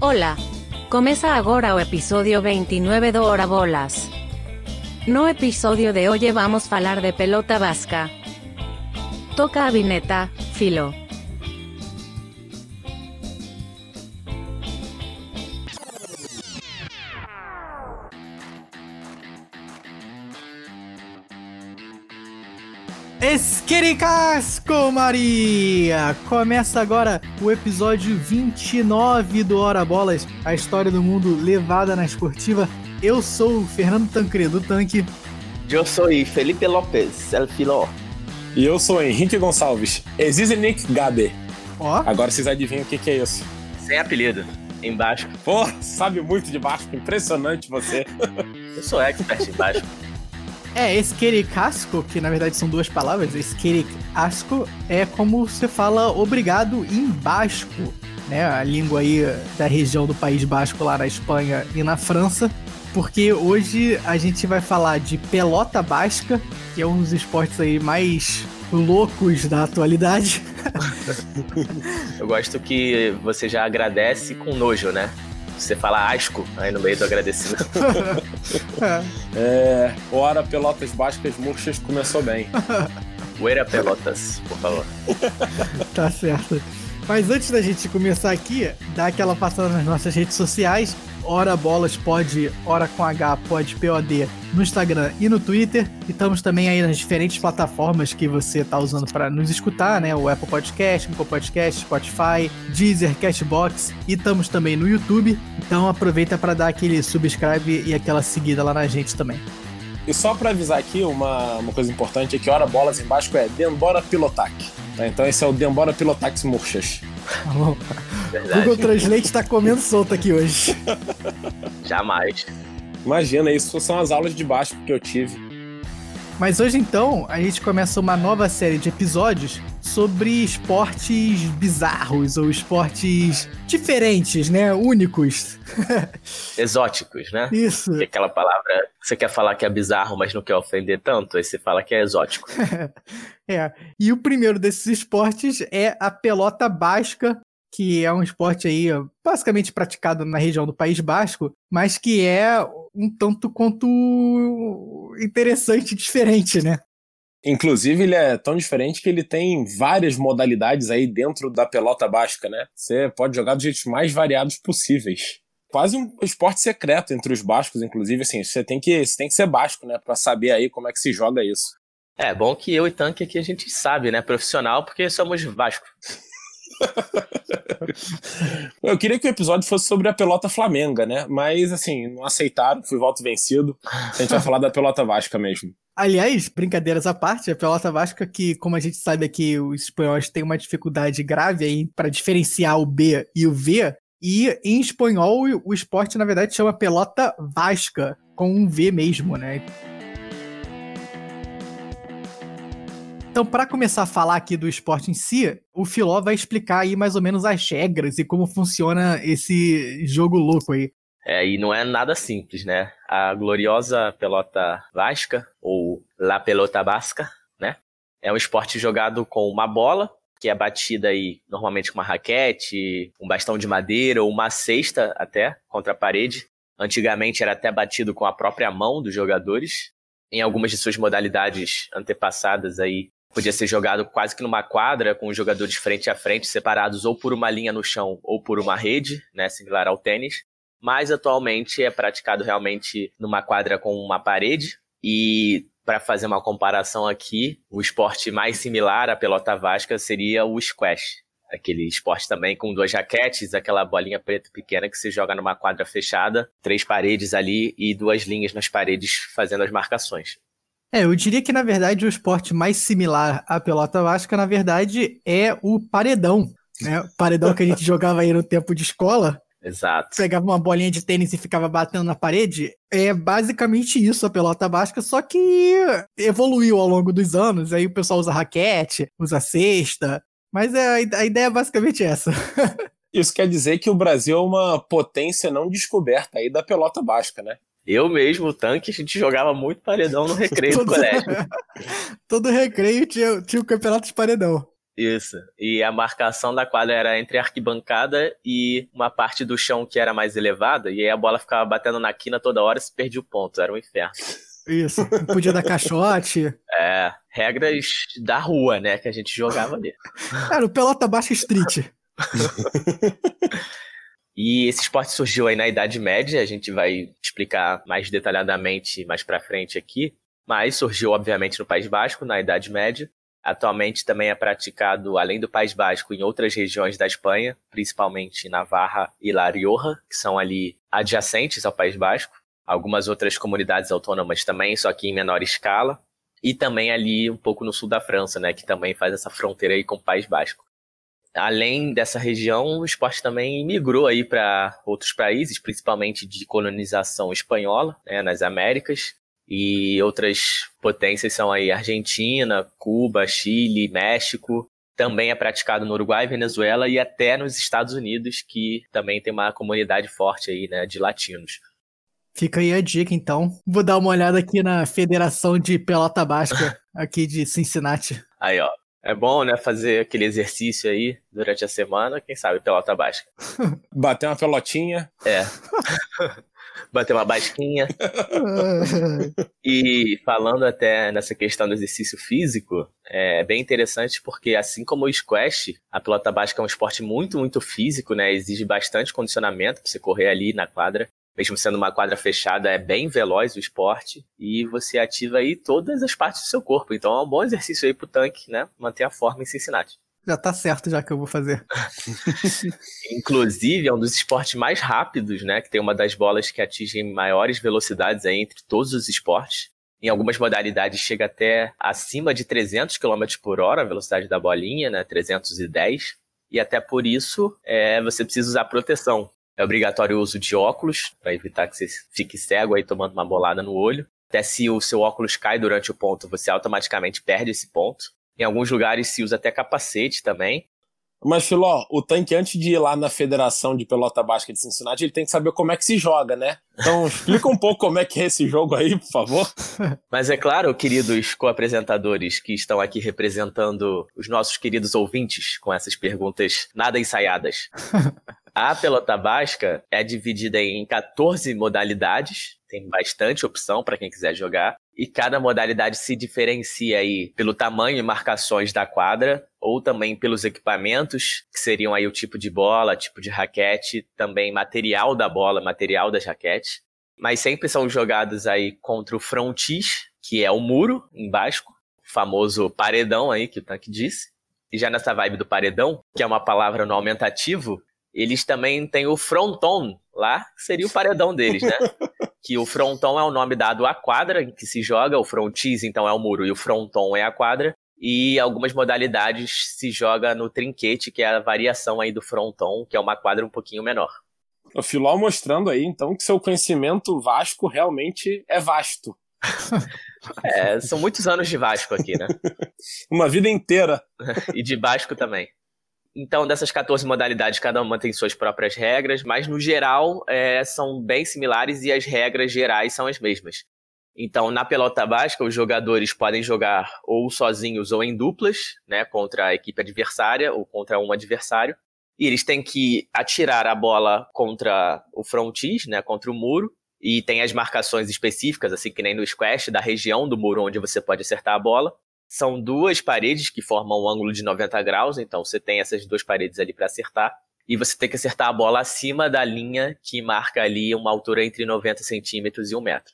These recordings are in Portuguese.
Olá! Começa agora o episódio 29 do Hora Bolas. No episódio de hoje vamos falar de pelota vasca. Toca a vineta, filo. Esquericasco, Maria! Começa agora o episódio 29 do Hora Bolas, a história do mundo levada na esportiva. Eu sou o Fernando Tancredo Tanque. Eu sou Felipe Lopes, El Filó. E eu sou Henrique Gonçalves, Exizenic Gabe. Ó, Agora vocês adivinham o que, que é isso. Sem apelido, embaixo. Pô, sabe muito de baixo, impressionante você. Eu sou expert embaixo. é esquericasco, que na verdade são duas palavras. Esquericasco é como você fala obrigado em basco, né? A língua aí da região do País Basco lá na Espanha e na França. Porque hoje a gente vai falar de pelota basca, que é um dos esportes aí mais loucos da atualidade. Eu gosto que você já agradece com nojo, né? Você fala asco aí no meio do agradecimento. É. Ora, Pelotas Bascas Murchas começou bem. Uera Pelotas, por favor. Tá certo. Mas antes da gente começar aqui, dá aquela passada nas nossas redes sociais. Hora Bolas pode, hora com H pode POD no Instagram e no Twitter. E estamos também aí nas diferentes plataformas que você tá usando para nos escutar, né? O Apple Podcast, Google Podcast, Spotify, Deezer, Cashbox e estamos também no YouTube. Então aproveita para dar aquele subscribe e aquela seguida lá na gente também. E só pra avisar aqui, uma, uma coisa importante é que Ora Bolas em Basco é Dembora Pilotac. Tá? Então esse é o Dembora Pilotax Murchas. Verdade. Google Translate tá comendo solto aqui hoje. Jamais. Imagina, isso são as aulas de Basco que eu tive. Mas hoje então a gente começa uma nova série de episódios sobre esportes bizarros ou esportes diferentes, né? Únicos. Exóticos, né? Isso. Que é aquela palavra que você quer falar que é bizarro, mas não quer ofender tanto, aí você fala que é exótico. É. E o primeiro desses esportes é a pelota basca, que é um esporte aí basicamente praticado na região do País Basco, mas que é um tanto quanto interessante e diferente, né? Inclusive, ele é tão diferente que ele tem várias modalidades aí dentro da pelota basca, né? Você pode jogar dos jeitos mais variados possíveis. Quase um esporte secreto entre os bascos, inclusive, assim, você tem que, você tem que ser basco, né? Pra saber aí como é que se joga isso. É, bom que eu e Tanque aqui a gente sabe, né? Profissional, porque somos Vasco. Eu queria que o episódio fosse sobre a pelota flamenga, né? Mas, assim, não aceitaram, fui voto vencido. A gente vai falar da pelota vasca mesmo. Aliás, brincadeiras à parte, a pelota vasca que, como a gente sabe aqui, os espanhóis têm uma dificuldade grave aí para diferenciar o B e o V, e em espanhol o esporte na verdade chama pelota vasca, com um V mesmo, né? Então, para começar a falar aqui do esporte em si, o Filó vai explicar aí mais ou menos as regras e como funciona esse jogo louco aí. É, e não é nada simples, né? A gloriosa pelota vasca, ou La Pelota Basca, né? É um esporte jogado com uma bola, que é batida aí normalmente com uma raquete, um bastão de madeira ou uma cesta até contra a parede. Antigamente era até batido com a própria mão dos jogadores. Em algumas de suas modalidades antepassadas aí, podia ser jogado quase que numa quadra, com os jogadores frente a frente, separados ou por uma linha no chão ou por uma rede, né, similar ao tênis. Mas atualmente é praticado realmente numa quadra com uma parede. E para fazer uma comparação aqui, o esporte mais similar à pelota vasca seria o squash. Aquele esporte também com duas raquetes, aquela bolinha preta pequena que se joga numa quadra fechada, três paredes ali e duas linhas nas paredes fazendo as marcações. É, eu diria que na verdade o esporte mais similar à pelota vasca, na verdade, é o paredão. Né? O paredão que a gente jogava aí no tempo de escola, Exato. pegava uma bolinha de tênis e ficava batendo na parede. É basicamente isso a pelota basca, só que evoluiu ao longo dos anos. Aí o pessoal usa raquete, usa cesta. Mas é, a ideia é basicamente essa. Isso quer dizer que o Brasil é uma potência não descoberta aí da pelota basca, né? Eu mesmo, o tanque, a gente jogava muito paredão no recreio do Todo- colégio. Todo recreio tinha, tinha o campeonato de paredão. Isso. E a marcação da quadra era entre a arquibancada e uma parte do chão que era mais elevada, e aí a bola ficava batendo na quina toda hora e se perdia o ponto. Era um inferno. Isso. Podia dar caixote. É, regras da rua, né, que a gente jogava ali. Era o Pelota Baixa Street. E esse esporte surgiu aí na Idade Média, a gente vai explicar mais detalhadamente mais para frente aqui, mas surgiu obviamente no País Basco na Idade Média. Atualmente também é praticado além do País Basco em outras regiões da Espanha, principalmente Navarra e La Rioja, que são ali adjacentes ao País Basco. Algumas outras comunidades autônomas também, só que em menor escala. E também ali um pouco no sul da França, né, que também faz essa fronteira aí com o País Basco além dessa região, o esporte também migrou aí para outros países, principalmente de colonização espanhola, né, nas Américas. E outras potências são aí Argentina, Cuba, Chile, México. Também é praticado no Uruguai, Venezuela e até nos Estados Unidos, que também tem uma comunidade forte aí, né, de latinos. Fica aí a dica, então. Vou dar uma olhada aqui na Federação de Pelota Basca aqui de Cincinnati. Aí, ó. É bom, né, fazer aquele exercício aí durante a semana, quem sabe pelota básica. Bater uma pelotinha. É. Bater uma basquinha. e falando até nessa questão do exercício físico, é bem interessante porque assim como o squash, a pelota básica é um esporte muito, muito físico, né? Exige bastante condicionamento para você correr ali na quadra mesmo sendo uma quadra fechada, é bem veloz o esporte e você ativa aí todas as partes do seu corpo. Então é um bom exercício aí pro tanque, né? Manter a forma em Cincinnati. Já tá certo já que eu vou fazer. Inclusive, é um dos esportes mais rápidos, né? Que tem uma das bolas que atingem maiores velocidades aí entre todos os esportes. Em algumas modalidades chega até acima de 300 km por hora a velocidade da bolinha, né? 310. E até por isso é, você precisa usar proteção. É obrigatório o uso de óculos, para evitar que você fique cego aí tomando uma bolada no olho. Até se o seu óculos cai durante o ponto, você automaticamente perde esse ponto. Em alguns lugares se usa até capacete também. Mas, Filó, o tanque, antes de ir lá na Federação de Pelota Básica de Cincinnati, ele tem que saber como é que se joga, né? Então, explica um pouco como é que é esse jogo aí, por favor. Mas é claro, queridos co-apresentadores que estão aqui representando os nossos queridos ouvintes com essas perguntas nada ensaiadas. A pelota basca é dividida em 14 modalidades, tem bastante opção para quem quiser jogar, e cada modalidade se diferencia aí pelo tamanho e marcações da quadra, ou também pelos equipamentos, que seriam aí o tipo de bola, tipo de raquete, também material da bola, material das raquetes. Mas sempre são jogados aí contra o frontis, que é o muro em basco, o famoso paredão aí que o Tanque disse. E já nessa vibe do paredão, que é uma palavra no aumentativo, eles também têm o fronton lá, que seria o paredão deles, né? que o fronton é o nome dado à quadra em que se joga, o frontis então é o muro e o fronton é a quadra. E algumas modalidades se joga no trinquete, que é a variação aí do fronton, que é uma quadra um pouquinho menor. O Filó mostrando aí, então, que seu conhecimento Vasco realmente é vasto. É, são muitos anos de Vasco aqui, né? Uma vida inteira. e de Vasco também. Então, dessas 14 modalidades, cada uma tem suas próprias regras, mas no geral é, são bem similares e as regras gerais são as mesmas. Então, na pelota básica, os jogadores podem jogar ou sozinhos ou em duplas, né, contra a equipe adversária ou contra um adversário. E eles têm que atirar a bola contra o frontis, né, contra o muro. E tem as marcações específicas, assim que nem no squash, da região do muro onde você pode acertar a bola. São duas paredes que formam um ângulo de 90 graus, então você tem essas duas paredes ali para acertar. E você tem que acertar a bola acima da linha que marca ali uma altura entre 90 centímetros e um metro.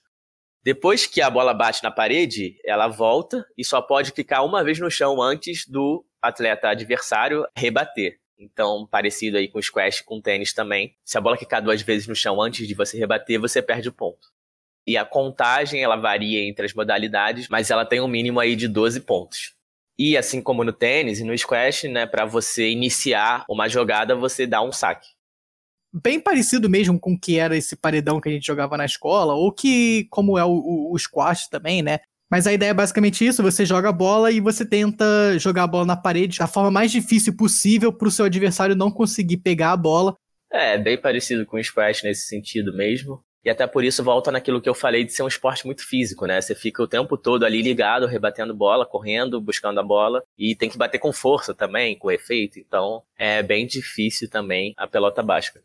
Depois que a bola bate na parede, ela volta e só pode ficar uma vez no chão antes do atleta adversário rebater. Então, parecido aí com squash, com tênis também. Se a bola quicar duas vezes no chão antes de você rebater, você perde o ponto. E a contagem, ela varia entre as modalidades, mas ela tem um mínimo aí de 12 pontos. E assim como no tênis e no squash, né, para você iniciar uma jogada, você dá um saque. Bem parecido mesmo com o que era esse paredão que a gente jogava na escola, ou que como é o, o, o squash também, né? Mas a ideia é basicamente isso: você joga a bola e você tenta jogar a bola na parede da forma mais difícil possível para o seu adversário não conseguir pegar a bola. É, bem parecido com o squash nesse sentido mesmo. E até por isso volta naquilo que eu falei de ser um esporte muito físico, né? Você fica o tempo todo ali ligado, rebatendo bola, correndo, buscando a bola. E tem que bater com força também, com efeito. Então é bem difícil também a pelota basca.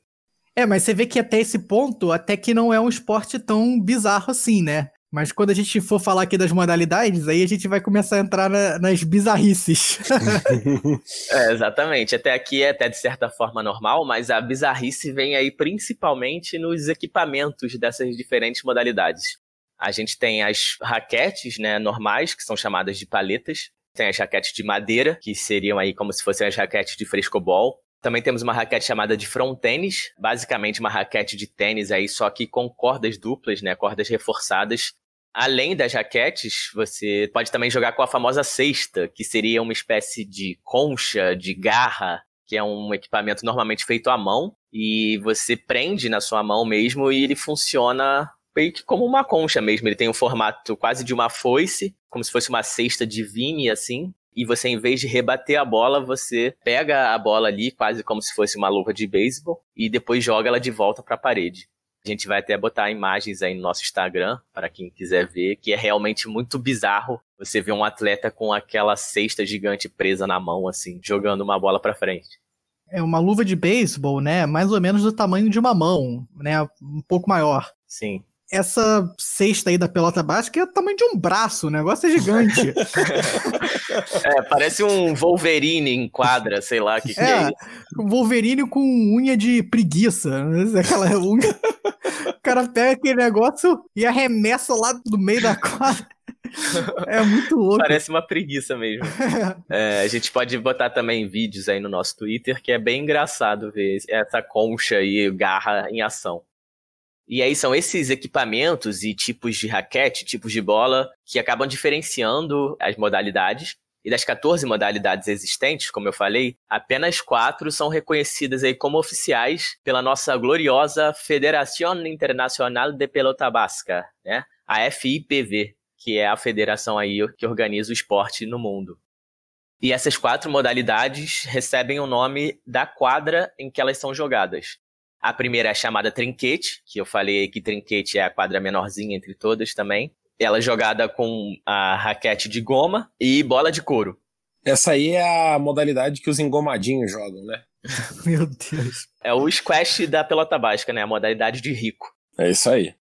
É, mas você vê que até esse ponto, até que não é um esporte tão bizarro assim, né? Mas quando a gente for falar aqui das modalidades, aí a gente vai começar a entrar na, nas bizarrices. é, exatamente. Até aqui é até de certa forma normal, mas a bizarrice vem aí principalmente nos equipamentos dessas diferentes modalidades. A gente tem as raquetes, né, normais, que são chamadas de paletas. Tem as raquetes de madeira, que seriam aí como se fossem as raquetes de frescobol. Também temos uma raquete chamada de front tênis, basicamente uma raquete de tênis aí, só que com cordas duplas, né, cordas reforçadas, Além das raquetes, você pode também jogar com a famosa cesta, que seria uma espécie de concha, de garra, que é um equipamento normalmente feito à mão, e você prende na sua mão mesmo e ele funciona meio que como uma concha mesmo. Ele tem um formato quase de uma foice, como se fosse uma cesta de vime, assim. E você, em vez de rebater a bola, você pega a bola ali, quase como se fosse uma luva de beisebol, e depois joga ela de volta para a parede. A gente vai até botar imagens aí no nosso Instagram, para quem quiser ver, que é realmente muito bizarro você ver um atleta com aquela cesta gigante presa na mão, assim, jogando uma bola para frente. É uma luva de beisebol, né? Mais ou menos do tamanho de uma mão, né? Um pouco maior. Sim essa cesta aí da pelota básica é o tamanho de um braço, o negócio é gigante. é, parece um Wolverine em quadra, sei lá o que, que é, é Um Wolverine com unha de preguiça. Aquela unha. O cara pega aquele negócio e arremessa lá do meio da quadra. É muito louco. Parece uma preguiça mesmo. É, a gente pode botar também vídeos aí no nosso Twitter, que é bem engraçado ver essa concha e garra em ação. E aí são esses equipamentos e tipos de raquete, tipos de bola, que acabam diferenciando as modalidades. E das 14 modalidades existentes, como eu falei, apenas quatro são reconhecidas aí como oficiais pela nossa gloriosa Federação Internacional de Pelota Basca, né? A FIPV, que é a federação aí que organiza o esporte no mundo. E essas quatro modalidades recebem o nome da quadra em que elas são jogadas. A primeira é chamada trinquete, que eu falei que trinquete é a quadra menorzinha entre todas também. Ela é jogada com a raquete de goma e bola de couro. Essa aí é a modalidade que os engomadinhos jogam, né? Meu Deus. É o squash da pelota básica, né? A modalidade de rico. É isso aí.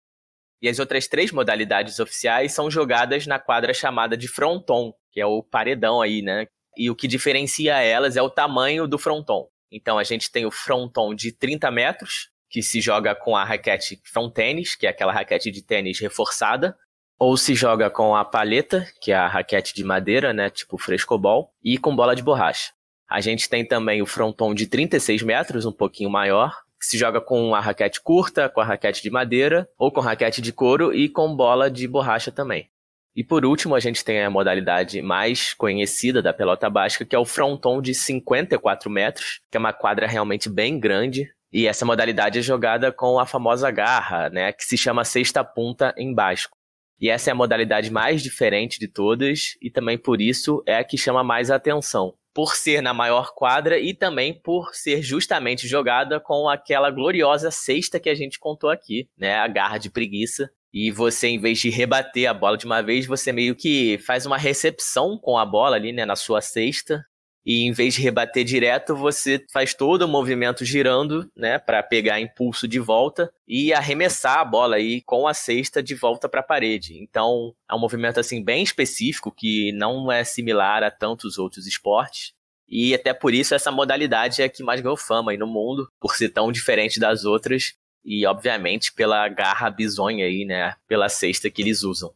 E as outras três modalidades oficiais são jogadas na quadra chamada de fronton, que é o paredão aí, né? E o que diferencia elas é o tamanho do fronton. Então a gente tem o fronton de 30 metros, que se joga com a raquete front tênis, que é aquela raquete de tênis reforçada, ou se joga com a paleta, que é a raquete de madeira, né, tipo frescobol, e com bola de borracha. A gente tem também o fronton de 36 metros, um pouquinho maior, que se joga com a raquete curta, com a raquete de madeira, ou com raquete de couro e com bola de borracha também. E por último, a gente tem a modalidade mais conhecida da pelota básica, que é o fronton de 54 metros, que é uma quadra realmente bem grande. E essa modalidade é jogada com a famosa garra, né, que se chama sexta punta em basco. E essa é a modalidade mais diferente de todas e também por isso é a que chama mais atenção. Por ser na maior quadra e também por ser justamente jogada com aquela gloriosa cesta que a gente contou aqui, né? A garra de preguiça, e você, em vez de rebater a bola de uma vez, você meio que faz uma recepção com a bola ali, né, na sua cesta. E em vez de rebater direto, você faz todo o movimento girando, né, para pegar impulso de volta e arremessar a bola aí com a cesta de volta para a parede. Então, é um movimento assim bem específico que não é similar a tantos outros esportes. E até por isso essa modalidade é a que mais ganhou fama aí no mundo, por ser tão diferente das outras e obviamente pela garra bizonha aí, né, pela cesta que eles usam.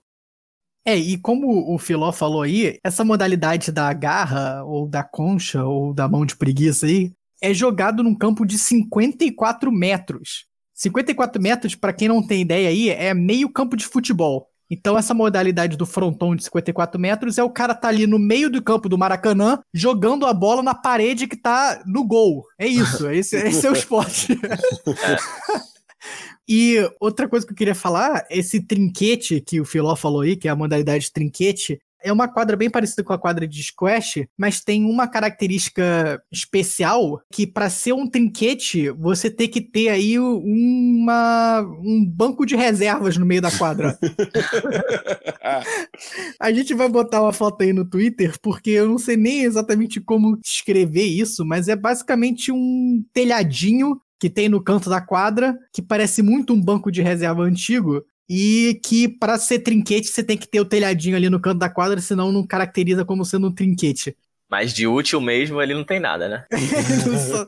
É, e como o Filó falou aí, essa modalidade da garra, ou da concha, ou da mão de preguiça aí, é jogado num campo de 54 metros. 54 metros, para quem não tem ideia aí, é meio campo de futebol. Então, essa modalidade do fronton de 54 metros é o cara tá ali no meio do campo do Maracanã, jogando a bola na parede que tá no gol. É isso, esse, esse é o esporte. E outra coisa que eu queria falar, esse trinquete que o Filó falou aí, que é a modalidade trinquete, é uma quadra bem parecida com a quadra de squash, mas tem uma característica especial que para ser um trinquete, você tem que ter aí uma, um banco de reservas no meio da quadra. a gente vai botar uma foto aí no Twitter, porque eu não sei nem exatamente como escrever isso, mas é basicamente um telhadinho que tem no canto da quadra, que parece muito um banco de reserva antigo, e que para ser trinquete você tem que ter o telhadinho ali no canto da quadra, senão não caracteriza como sendo um trinquete. Mas de útil mesmo ele não tem nada, né? ele, só,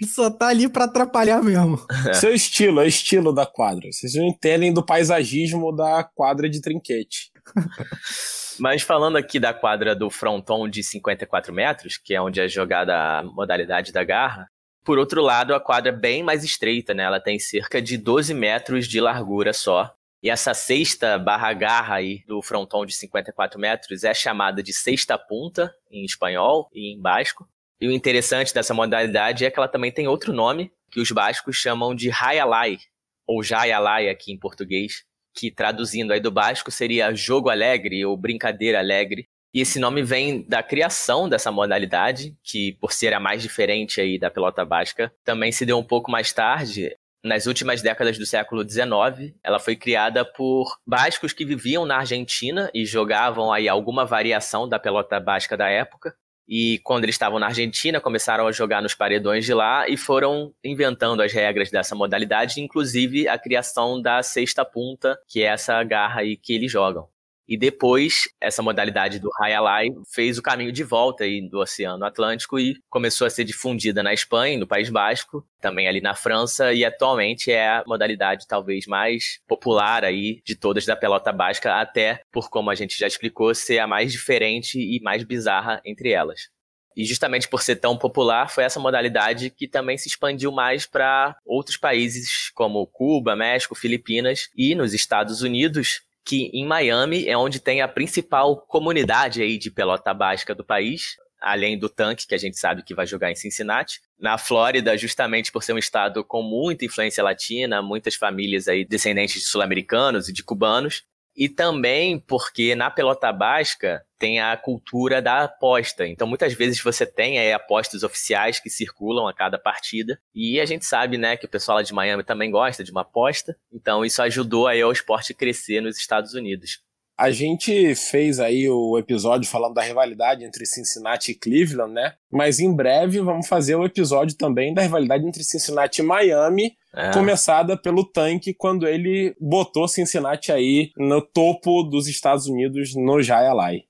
ele só tá ali para atrapalhar mesmo. É. Seu estilo, é o estilo da quadra. Vocês não entendem do paisagismo da quadra de trinquete. Mas falando aqui da quadra do fronton de 54 metros, que é onde é jogada a modalidade da garra, por outro lado, a quadra é bem mais estreita, né? Ela tem cerca de 12 metros de largura só. E essa sexta barra garra aí do fronton de 54 metros é chamada de sexta punta, em espanhol e em basco. E o interessante dessa modalidade é que ela também tem outro nome, que os bascos chamam de raialai, ou jaialai aqui em português, que traduzindo aí do basco seria jogo alegre ou brincadeira alegre. E esse nome vem da criação dessa modalidade, que por ser a mais diferente aí da pelota basca, também se deu um pouco mais tarde, nas últimas décadas do século XIX. Ela foi criada por bascos que viviam na Argentina e jogavam aí alguma variação da pelota basca da época. E quando eles estavam na Argentina, começaram a jogar nos paredões de lá e foram inventando as regras dessa modalidade, inclusive a criação da sexta punta, que é essa garra aí que eles jogam. E depois, essa modalidade do Hayalai fez o caminho de volta aí do Oceano Atlântico e começou a ser difundida na Espanha, no País Basco, também ali na França, e atualmente é a modalidade talvez mais popular aí de todas da pelota basca, até por como a gente já explicou, ser a mais diferente e mais bizarra entre elas. E justamente por ser tão popular, foi essa modalidade que também se expandiu mais para outros países como Cuba, México, Filipinas e nos Estados Unidos, que em Miami é onde tem a principal comunidade aí de pelota básica do país, além do tanque que a gente sabe que vai jogar em Cincinnati. Na Flórida, justamente por ser um estado com muita influência latina, muitas famílias aí descendentes de sul-americanos e de cubanos, e também porque na pelota basca tem a cultura da aposta. Então, muitas vezes você tem é, apostas oficiais que circulam a cada partida. E a gente sabe, né, que o pessoal lá de Miami também gosta de uma aposta. Então, isso ajudou aí ao esporte crescer nos Estados Unidos. A gente fez aí o episódio falando da rivalidade entre Cincinnati e Cleveland, né? Mas em breve vamos fazer o episódio também da rivalidade entre Cincinnati e Miami, é. começada pelo tanque quando ele botou Cincinnati aí no topo dos Estados Unidos no Jayalai.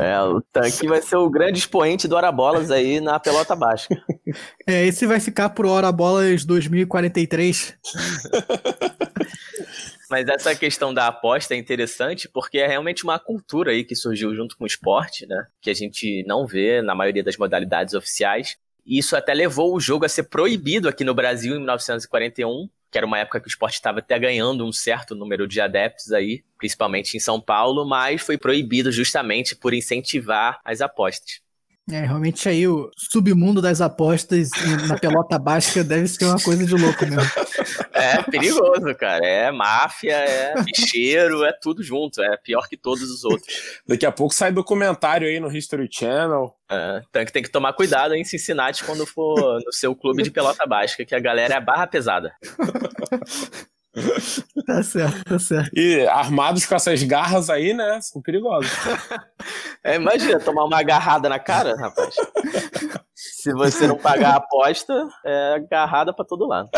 É, o tanque vai ser o grande expoente do Hora Bolas aí na pelota baixa. É, esse vai ficar pro Hora Bolas 2043. Mas essa questão da aposta é interessante porque é realmente uma cultura aí que surgiu junto com o esporte, né? Que a gente não vê na maioria das modalidades oficiais. E isso até levou o jogo a ser proibido aqui no Brasil em 1941, que era uma época que o esporte estava até ganhando um certo número de adeptos aí, principalmente em São Paulo, mas foi proibido justamente por incentivar as apostas. É, realmente aí o submundo das apostas na pelota básica deve ser uma coisa de louco mesmo. É perigoso, cara. É máfia, é bicheiro, é tudo junto. É pior que todos os outros. Daqui a pouco sai documentário aí no History Channel. É, então tem que tomar cuidado em Cincinnati quando for no seu clube de pelota básica, que a galera é barra pesada. tá certo, tá certo. E armados com essas garras aí, né? São perigosos. É, imagina tomar uma agarrada na cara, rapaz. Se você não pagar a aposta, é agarrada para todo lado.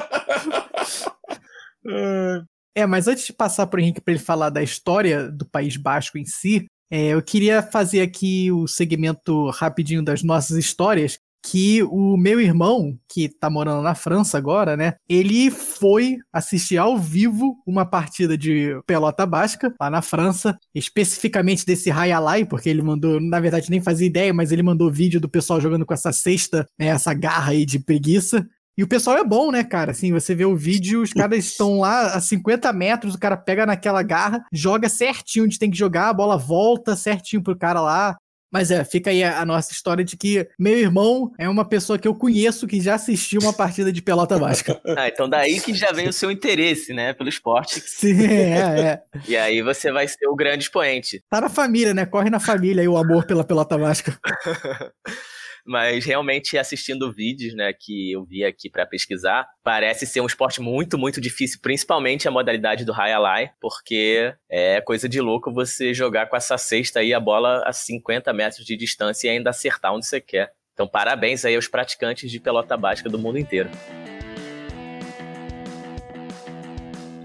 É, mas antes de passar pro Henrique para ele falar da história do País Basco em si, é, eu queria fazer aqui o segmento rapidinho das nossas histórias, que o meu irmão, que tá morando na França agora, né? Ele foi assistir ao vivo uma partida de pelota basca lá na França, especificamente desse Hayalai, porque ele mandou, na verdade nem fazia ideia, mas ele mandou vídeo do pessoal jogando com essa cesta, né, essa garra aí de preguiça. E o pessoal é bom, né, cara? Assim, você vê o vídeo, os caras estão lá a 50 metros, o cara pega naquela garra, joga certinho onde tem que jogar, a bola volta certinho pro cara lá. Mas é, fica aí a, a, nossa história de que meu irmão é uma pessoa que eu conheço que já assistiu uma partida de pelota básica. ah, então daí que já vem o seu interesse, né, pelo esporte. Sim, é, é. E aí você vai ser o grande expoente. Tá na família, né? Corre na família aí o amor pela pelota básica. Mas realmente assistindo vídeos, né, que eu vi aqui para pesquisar, parece ser um esporte muito, muito difícil, principalmente a modalidade do high alai, porque é coisa de louco você jogar com essa cesta aí a bola a 50 metros de distância e ainda acertar onde você quer. Então, parabéns aí aos praticantes de pelota básica do mundo inteiro.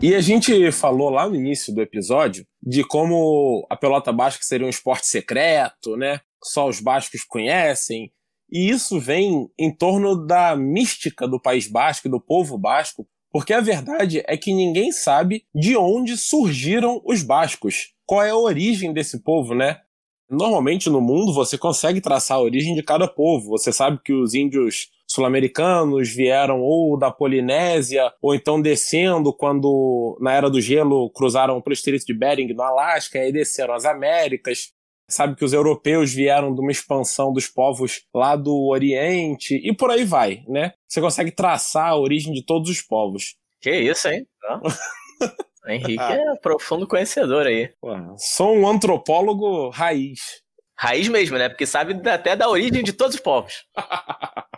E a gente falou lá no início do episódio de como a pelota basca seria um esporte secreto, né? Só os bascos conhecem, e isso vem em torno da mística do País Basco e do povo basco, porque a verdade é que ninguém sabe de onde surgiram os bascos. Qual é a origem desse povo, né? Normalmente no mundo você consegue traçar a origem de cada povo. Você sabe que os índios sul-americanos vieram ou da Polinésia, ou então descendo quando, na Era do Gelo, cruzaram pelo Estreito de Bering no Alasca, e desceram as Américas sabe que os europeus vieram de uma expansão dos povos lá do Oriente e por aí vai, né? Você consegue traçar a origem de todos os povos. Que isso, hein? Henrique é profundo conhecedor aí. sou um antropólogo raiz. Raiz mesmo, né? Porque sabe até da origem de todos os povos.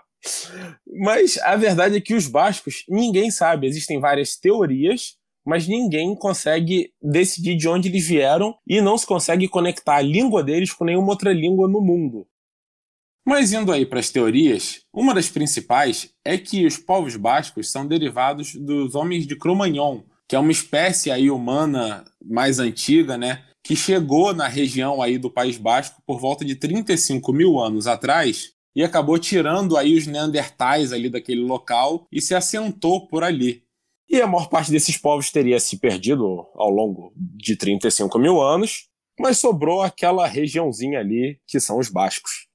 Mas a verdade é que os bascos, ninguém sabe. Existem várias teorias mas ninguém consegue decidir de onde eles vieram e não se consegue conectar a língua deles com nenhuma outra língua no mundo. Mas indo aí para as teorias, uma das principais é que os povos bascos são derivados dos homens de Cro-Magnon, que é uma espécie aí humana mais antiga, né, que chegou na região aí do País Basco por volta de 35 mil anos atrás e acabou tirando aí os neandertais ali daquele local e se assentou por ali. E a maior parte desses povos teria se perdido ao longo de 35 mil anos, mas sobrou aquela regiãozinha ali que são os bascos.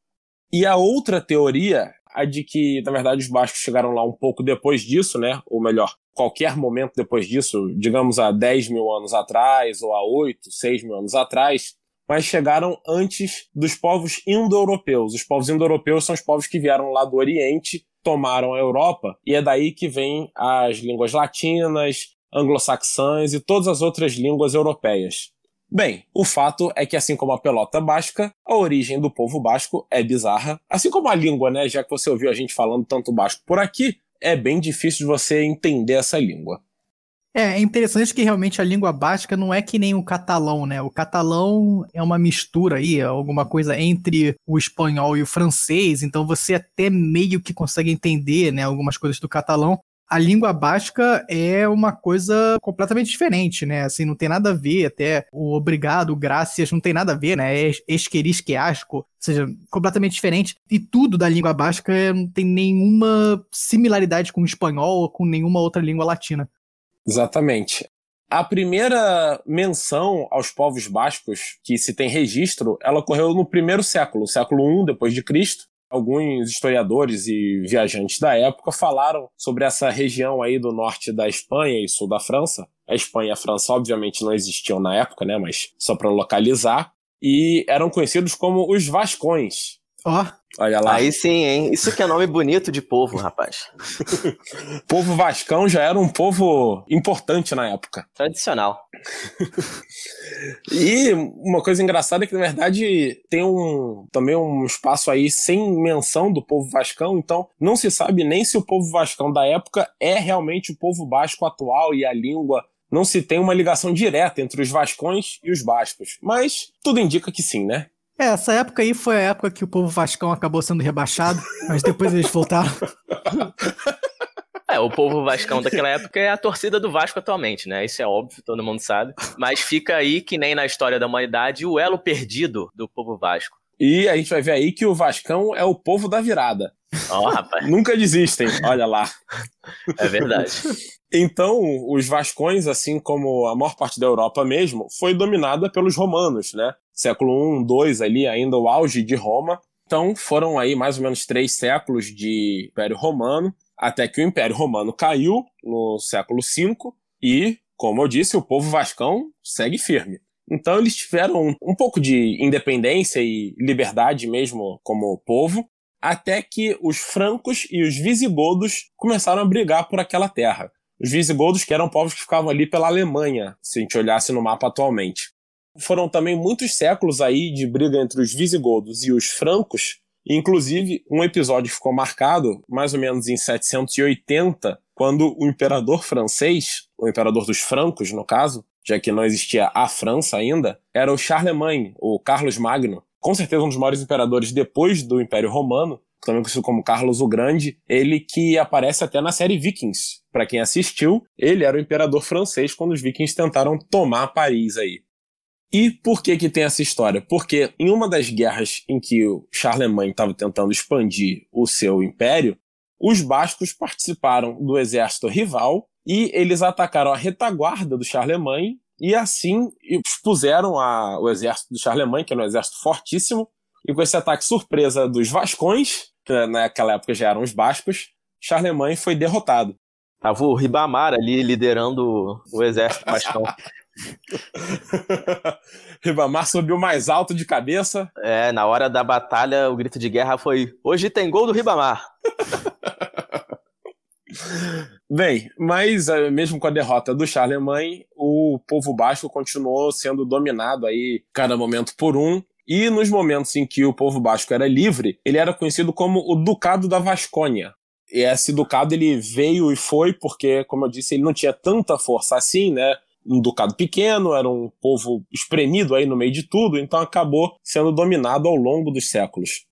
E a outra teoria, a de que, na verdade, os bascos chegaram lá um pouco depois disso, né? Ou melhor, qualquer momento depois disso, digamos há 10 mil anos atrás, ou há 8, 6 mil anos atrás, mas chegaram antes dos povos indo-europeus. Os povos indo-europeus são os povos que vieram lá do Oriente tomaram a Europa, e é daí que vem as línguas latinas, anglo-saxãs e todas as outras línguas europeias. Bem, o fato é que, assim como a pelota basca, a origem do povo basco é bizarra. Assim como a língua, né? Já que você ouviu a gente falando tanto basco por aqui, é bem difícil de você entender essa língua. É, é interessante que realmente a língua básica não é que nem o catalão, né? O catalão é uma mistura aí, é alguma coisa entre o espanhol e o francês, então você até meio que consegue entender, né, algumas coisas do catalão. A língua básica é uma coisa completamente diferente, né? Assim, não tem nada a ver, até o obrigado, o graças, não tem nada a ver, né? É esqueris que asco, ou seja, completamente diferente. E tudo da língua básica não tem nenhuma similaridade com o espanhol ou com nenhuma outra língua latina. Exatamente. A primeira menção aos povos bascos que se tem registro, ela ocorreu no primeiro século, século I depois de Cristo. Alguns historiadores e viajantes da época falaram sobre essa região aí do norte da Espanha e sul da França. A Espanha e a França obviamente não existiam na época, né, mas só para localizar, e eram conhecidos como os Vascões. Ó. Oh. Olha lá. Aí sim, hein? Isso que é nome bonito de povo, rapaz. povo Vascão já era um povo importante na época. Tradicional. e uma coisa engraçada é que, na verdade, tem um também um espaço aí sem menção do povo Vascão, então não se sabe nem se o povo Vascão da época é realmente o povo basco atual e a língua não se tem uma ligação direta entre os vascões e os bascos. Mas tudo indica que sim, né? É, essa época aí foi a época que o povo Vascão acabou sendo rebaixado, mas depois eles voltaram. É, o povo Vascão daquela época é a torcida do Vasco atualmente, né? Isso é óbvio, todo mundo sabe. Mas fica aí que nem na história da humanidade o elo perdido do povo Vasco. E a gente vai ver aí que o Vascão é o povo da virada. Ó, oh, rapaz. Nunca desistem, olha lá. É verdade. Então, os Vascões, assim como a maior parte da Europa mesmo, foi dominada pelos romanos, né? Século I, II ali, ainda o auge de Roma. Então, foram aí mais ou menos três séculos de Império Romano, até que o Império Romano caiu no século V e, como eu disse, o povo vascão segue firme. Então eles tiveram um pouco de independência e liberdade mesmo como povo, até que os francos e os visigodos começaram a brigar por aquela terra. Os visigodos, que eram povos que ficavam ali pela Alemanha, se a gente olhasse no mapa atualmente. Foram também muitos séculos aí de briga entre os visigodos e os francos, inclusive um episódio ficou marcado, mais ou menos em 780, quando o imperador francês, o imperador dos francos no caso, já que não existia a França ainda, era o Charlemagne, o Carlos Magno, com certeza um dos maiores imperadores depois do Império Romano, também conhecido como Carlos o Grande, ele que aparece até na série Vikings. Para quem assistiu, ele era o imperador francês quando os vikings tentaram tomar Paris aí. E por que que tem essa história? Porque em uma das guerras em que o Charlemagne estava tentando expandir o seu império, os bascos participaram do exército rival e eles atacaram a retaguarda do Charlemagne e assim expuseram a, o exército do Charlemagne, que era um exército fortíssimo, e com esse ataque surpresa dos Vascões, que naquela época já eram os bascos, Charlemagne foi derrotado. Tava o Ribamar ali liderando o exército vascão. Ribamar subiu mais alto de cabeça. É, na hora da batalha, o grito de guerra foi: Hoje tem gol do Ribamar. Bem, mas eh, mesmo com a derrota do Charlemagne, o povo basco continuou sendo dominado aí cada momento por um. E nos momentos em que o povo basco era livre, ele era conhecido como o Ducado da Vascônia. E esse ducado ele veio e foi porque, como eu disse, ele não tinha tanta força assim, né? Um ducado pequeno, era um povo espremido aí no meio de tudo, então acabou sendo dominado ao longo dos séculos.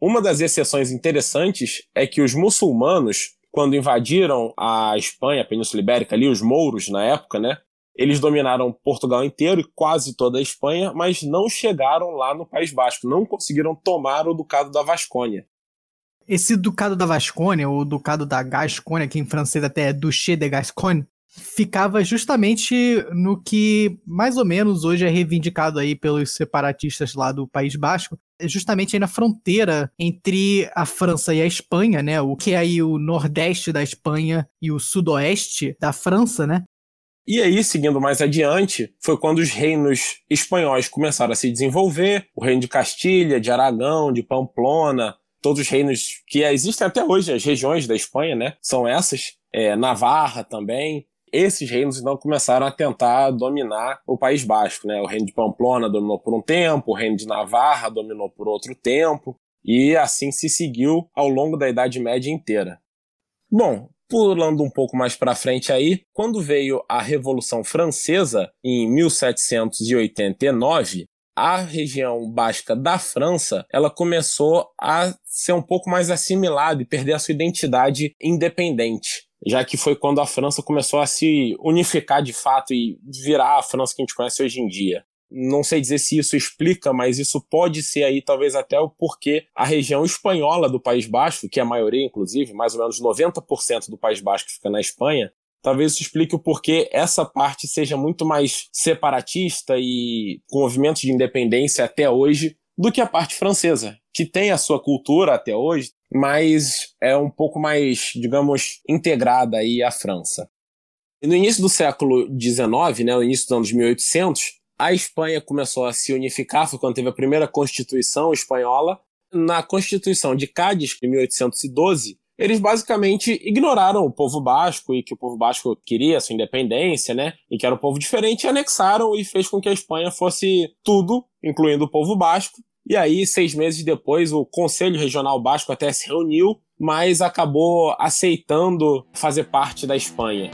Uma das exceções interessantes é que os muçulmanos quando invadiram a Espanha, a Península Ibérica ali, os mouros na época, né? Eles dominaram Portugal inteiro e quase toda a Espanha, mas não chegaram lá no País Basco, não conseguiram tomar o Ducado da Vascônia. Esse Ducado da Vascônia, ou Ducado da Gascônia, que em francês até é Duché de Gascogne, ficava justamente no que mais ou menos hoje é reivindicado aí pelos separatistas lá do País Basco, justamente aí na fronteira entre a França e a Espanha, né? O que é aí o nordeste da Espanha e o sudoeste da França, né? E aí, seguindo mais adiante, foi quando os reinos espanhóis começaram a se desenvolver, o reino de Castilha, de Aragão, de Pamplona, todos os reinos que existem até hoje, as regiões da Espanha, né? São essas. É, Navarra também esses reinos então começaram a tentar dominar o País Basco, né? O reino de Pamplona dominou por um tempo, o reino de Navarra dominou por outro tempo, e assim se seguiu ao longo da Idade Média inteira. Bom, pulando um pouco mais para frente aí, quando veio a Revolução Francesa em 1789, a região basca da França, ela começou a ser um pouco mais assimilada e perder a sua identidade independente já que foi quando a França começou a se unificar de fato e virar a França que a gente conhece hoje em dia. Não sei dizer se isso explica, mas isso pode ser aí talvez até o porquê a região espanhola do País Basco, que é a maioria inclusive, mais ou menos 90% do País Basco fica na Espanha, talvez isso explique o porquê essa parte seja muito mais separatista e com movimentos de independência até hoje do que a parte francesa, que tem a sua cultura até hoje, mas é um pouco mais, digamos, integrada aí à França. E no início do século XIX, né, no início dos anos 1800, a Espanha começou a se unificar, foi quando teve a primeira Constituição espanhola. Na Constituição de Cádiz, de 1812, eles basicamente ignoraram o povo basco e que o povo basco queria sua independência, né? E que era um povo diferente, e anexaram e fez com que a Espanha fosse tudo, incluindo o povo basco, e aí, seis meses depois, o Conselho Regional Basco até se reuniu, mas acabou aceitando fazer parte da Espanha.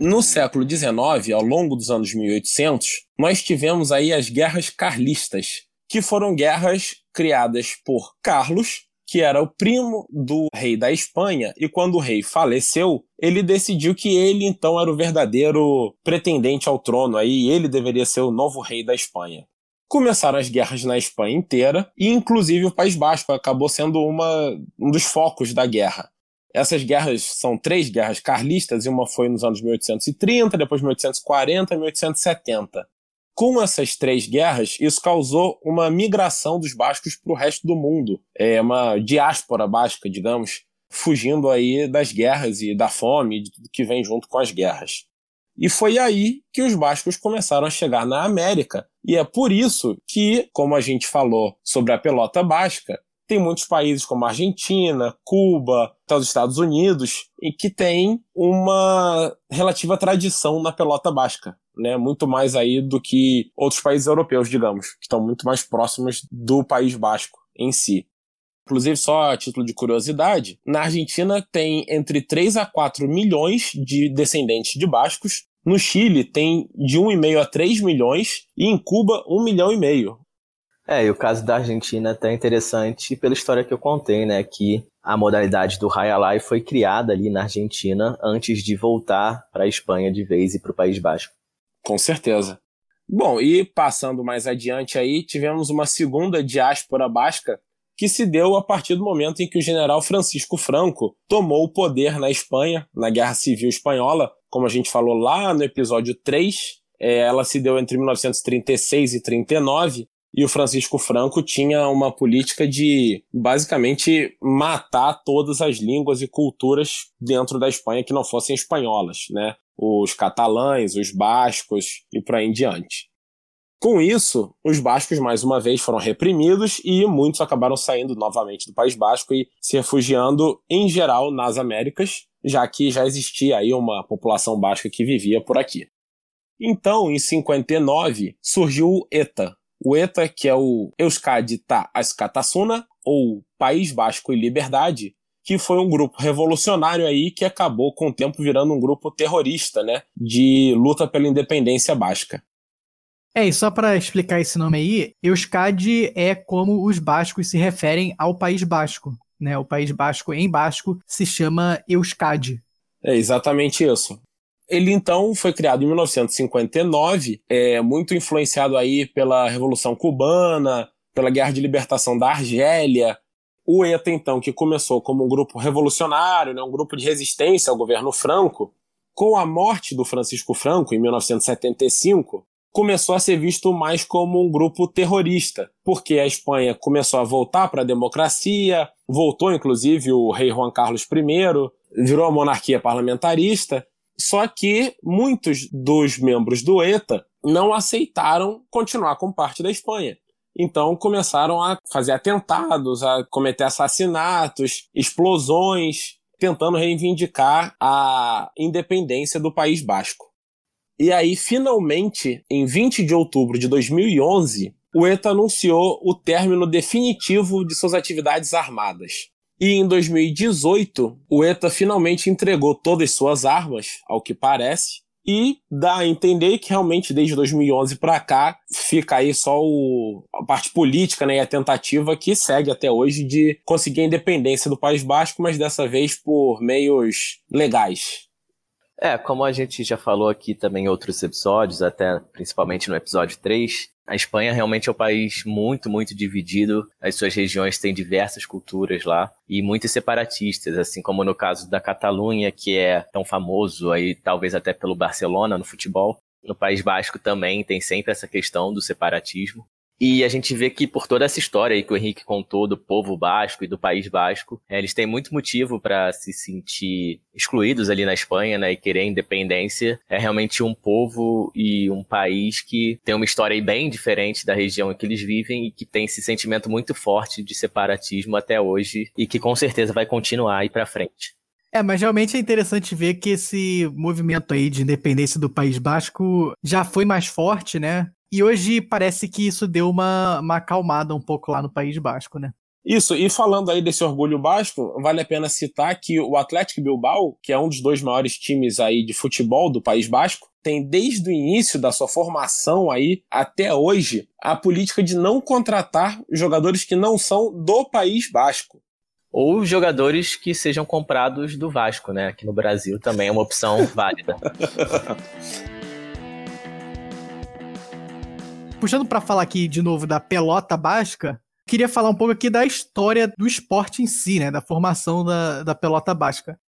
No século XIX, ao longo dos anos 1800, nós tivemos aí as guerras carlistas, que foram guerras criadas por Carlos, que era o primo do rei da Espanha, e quando o rei faleceu, ele decidiu que ele então era o verdadeiro pretendente ao trono, aí ele deveria ser o novo rei da Espanha. Começaram as guerras na Espanha inteira, e inclusive o País Basco acabou sendo uma, um dos focos da guerra. Essas guerras são três guerras carlistas, e uma foi nos anos 1830, depois 1840 e 1870 com essas três guerras, isso causou uma migração dos bascos para o resto do mundo. É uma diáspora basca, digamos, fugindo aí das guerras e da fome, de tudo que vem junto com as guerras. E foi aí que os bascos começaram a chegar na América. E é por isso que, como a gente falou sobre a pelota basca, tem muitos países como a Argentina, Cuba, até os Estados Unidos, e que tem uma relativa tradição na pelota basca, né? Muito mais aí do que outros países europeus, digamos, que estão muito mais próximos do País Basco em si. Inclusive, só a título de curiosidade, na Argentina tem entre 3 a 4 milhões de descendentes de bascos, no Chile tem de 1,5 a 3 milhões e em Cuba 1 milhão e meio. É, e o caso da Argentina é até interessante pela história que eu contei, né? Que a modalidade do Alive foi criada ali na Argentina antes de voltar para a Espanha de vez e para o País Basco. Com certeza. Bom, e passando mais adiante aí, tivemos uma segunda diáspora basca que se deu a partir do momento em que o general Francisco Franco tomou o poder na Espanha, na Guerra Civil Espanhola, como a gente falou lá no episódio 3, é, ela se deu entre 1936 e 39, e o Francisco Franco tinha uma política de basicamente matar todas as línguas e culturas dentro da Espanha que não fossem espanholas, né? Os catalães, os bascos e por aí em diante. Com isso, os bascos mais uma vez foram reprimidos e muitos acabaram saindo novamente do País Basco e se refugiando em geral nas Américas, já que já existia aí uma população basca que vivia por aqui. Então, em 59, surgiu o ETA, o ETA, que é o Euskadi Ta Askatasuna, ou País Basco e Liberdade, que foi um grupo revolucionário aí que acabou com o tempo virando um grupo terrorista, né, de luta pela independência basca. É, e só para explicar esse nome aí, Euskadi é como os bascos se referem ao País Basco, né? O País Basco em basco se chama Euskadi. É exatamente isso. Ele então foi criado em 1959, é muito influenciado aí pela Revolução Cubana, pela Guerra de Libertação da Argélia. O ETA então, que começou como um grupo revolucionário, né, um grupo de resistência ao governo Franco, com a morte do Francisco Franco em 1975, começou a ser visto mais como um grupo terrorista, porque a Espanha começou a voltar para a democracia, voltou inclusive o rei Juan Carlos I, virou a monarquia parlamentarista, só que muitos dos membros do ETA não aceitaram continuar como parte da Espanha. Então começaram a fazer atentados, a cometer assassinatos, explosões, tentando reivindicar a independência do País Basco. E aí, finalmente, em 20 de outubro de 2011, o ETA anunciou o término definitivo de suas atividades armadas. E em 2018, o ETA finalmente entregou todas suas armas, ao que parece, e dá a entender que realmente desde 2011 para cá fica aí só o, a parte política né, e a tentativa que segue até hoje de conseguir a independência do País Basco, mas dessa vez por meios legais. É, como a gente já falou aqui também em outros episódios, até principalmente no episódio 3, a Espanha realmente é um país muito, muito dividido. As suas regiões têm diversas culturas lá e muitos separatistas, assim como no caso da Catalunha, que é tão famoso aí, talvez até pelo Barcelona no futebol. No País Basco também tem sempre essa questão do separatismo. E a gente vê que por toda essa história aí que o Henrique contou do povo basco e do país basco, é, eles têm muito motivo para se sentir excluídos ali na Espanha, né, e querer independência. É realmente um povo e um país que tem uma história bem diferente da região em que eles vivem e que tem esse sentimento muito forte de separatismo até hoje e que com certeza vai continuar aí para frente. É, mas realmente é interessante ver que esse movimento aí de independência do País Basco já foi mais forte, né? E hoje parece que isso deu uma, uma acalmada um pouco lá no País Basco, né? Isso, e falando aí desse orgulho basco, vale a pena citar que o Atlético Bilbao, que é um dos dois maiores times aí de futebol do País Basco, tem desde o início da sua formação aí até hoje a política de não contratar jogadores que não são do País Basco. Ou jogadores que sejam comprados do Vasco, né? Aqui no Brasil também é uma opção válida. puxando para falar aqui de novo da pelota basca, queria falar um pouco aqui da história do esporte em si, né? Da formação da, da pelota basca.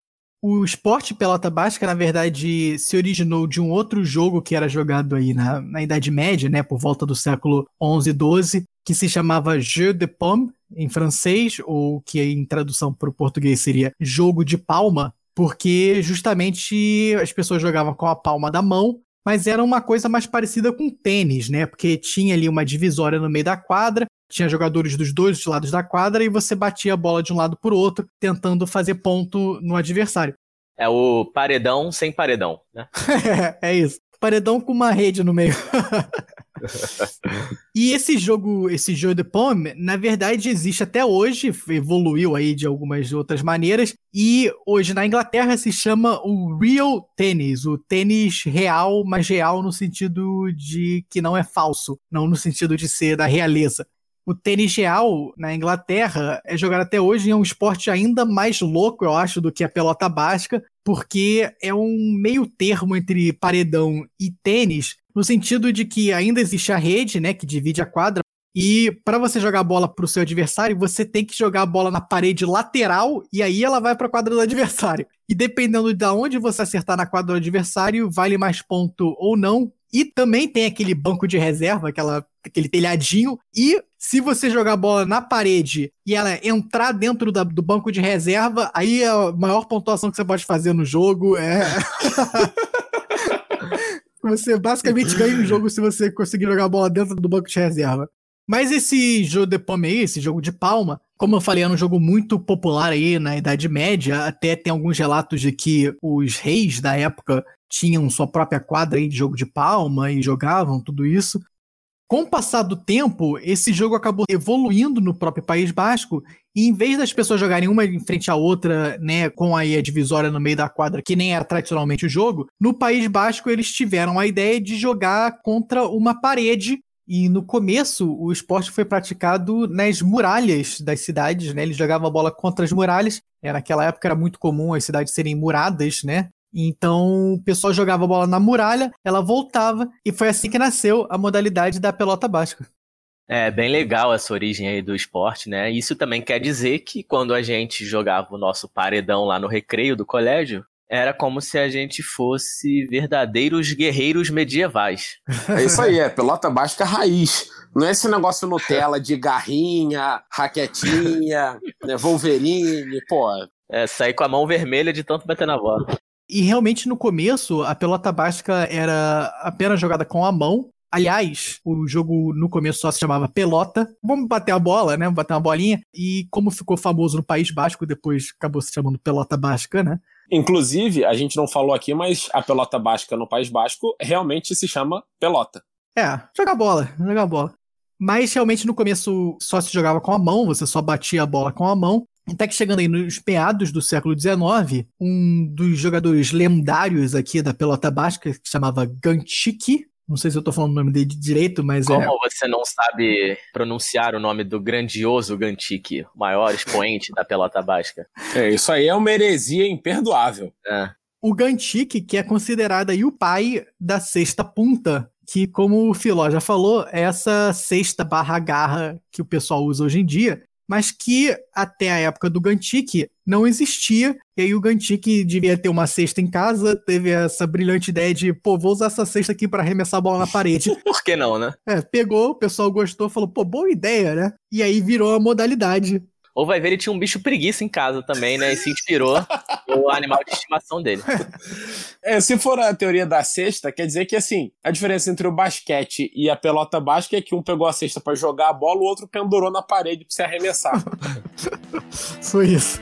O esporte pelota basca, na verdade, se originou de um outro jogo que era jogado aí na, na Idade Média, né? Por volta do século 11 e 12, que se chamava Jeu de Paume, em francês, ou que em tradução para o português seria Jogo de Palma, porque justamente as pessoas jogavam com a palma da mão, mas era uma coisa mais parecida com tênis, né? Porque tinha ali uma divisória no meio da quadra, tinha jogadores dos dois lados da quadra e você batia a bola de um lado para o outro, tentando fazer ponto no adversário. É o paredão sem paredão, né? é isso. Paredão com uma rede no meio. e esse jogo, esse jogo de pomme, na verdade existe até hoje, evoluiu aí de algumas outras maneiras, e hoje na Inglaterra se chama o real tennis, o tênis real, mas real no sentido de que não é falso, não no sentido de ser da realeza. O tênis real na Inglaterra é jogado até hoje e é um esporte ainda mais louco, eu acho, do que a pelota basca, porque é um meio termo entre paredão e tênis, no sentido de que ainda existe a rede, né, que divide a quadra, e para você jogar a bola para o seu adversário, você tem que jogar a bola na parede lateral e aí ela vai para a quadra do adversário. E dependendo de onde você acertar na quadra do adversário, vale mais ponto ou não. E também tem aquele banco de reserva, aquela, aquele telhadinho. E se você jogar a bola na parede e ela entrar dentro da, do banco de reserva, aí a maior pontuação que você pode fazer no jogo é. você basicamente ganha um jogo se você conseguir jogar a bola dentro do banco de reserva. Mas esse jogo de pomme aí, esse jogo de palma, como eu falei, era um jogo muito popular aí na Idade Média. Até tem alguns relatos de que os reis da época tinham sua própria quadra aí de jogo de palma e jogavam tudo isso. Com o passar do tempo, esse jogo acabou evoluindo no próprio País Basco, e em vez das pessoas jogarem uma em frente à outra, né, com aí a divisória no meio da quadra, que nem era tradicionalmente o jogo, no País Basco eles tiveram a ideia de jogar contra uma parede e no começo, o esporte foi praticado nas muralhas das cidades, né? Eles jogavam a bola contra as muralhas. É, naquela época era muito comum as cidades serem muradas, né? Então o pessoal jogava a bola na muralha, ela voltava, e foi assim que nasceu a modalidade da pelota basca. É bem legal essa origem aí do esporte, né? Isso também quer dizer que quando a gente jogava o nosso paredão lá no recreio do colégio, era como se a gente fosse verdadeiros guerreiros medievais. É isso aí, é pelota basca raiz. Não é esse negócio Nutella de garrinha, raquetinha, né, Wolverine, pô. É, sair com a mão vermelha de tanto bater na bola. E realmente no começo a pelota basca era apenas jogada com a mão. Aliás, o jogo no começo só se chamava pelota. Vamos bater a bola, né? Vamos bater uma bolinha. E como ficou famoso no País Basco, depois acabou se chamando pelota basca, né? Inclusive, a gente não falou aqui, mas a pelota basca no País Basco realmente se chama pelota. É, jogar bola, jogar bola. Mas realmente no começo só se jogava com a mão, você só batia a bola com a mão. Até que chegando aí nos meados do século XIX, um dos jogadores lendários aqui da pelota basca, que se chamava Ganchiki, não sei se eu tô falando o nome dele direito, mas Como é. Como você não sabe pronunciar o nome do grandioso Ganchiki, o maior expoente da pelota basca? É, isso aí é uma heresia imperdoável. É. O Ganchiki, que é considerado aí o pai da sexta punta, que, como o Filó já falou, é essa sexta barra garra que o pessoal usa hoje em dia, mas que até a época do Gantic não existia. E aí o Gantic devia ter uma cesta em casa, teve essa brilhante ideia de, pô, vou usar essa cesta aqui para arremessar a bola na parede. Por que não, né? É, pegou, o pessoal gostou, falou, pô, boa ideia, né? E aí virou a modalidade. Ou vai ver, ele tinha um bicho preguiça em casa também, né? E se inspirou no animal de estimação dele. É, se for a teoria da cesta, quer dizer que, assim, a diferença entre o basquete e a pelota basca é que um pegou a cesta para jogar a bola, o outro pendurou na parede pra se arremessar. Foi isso.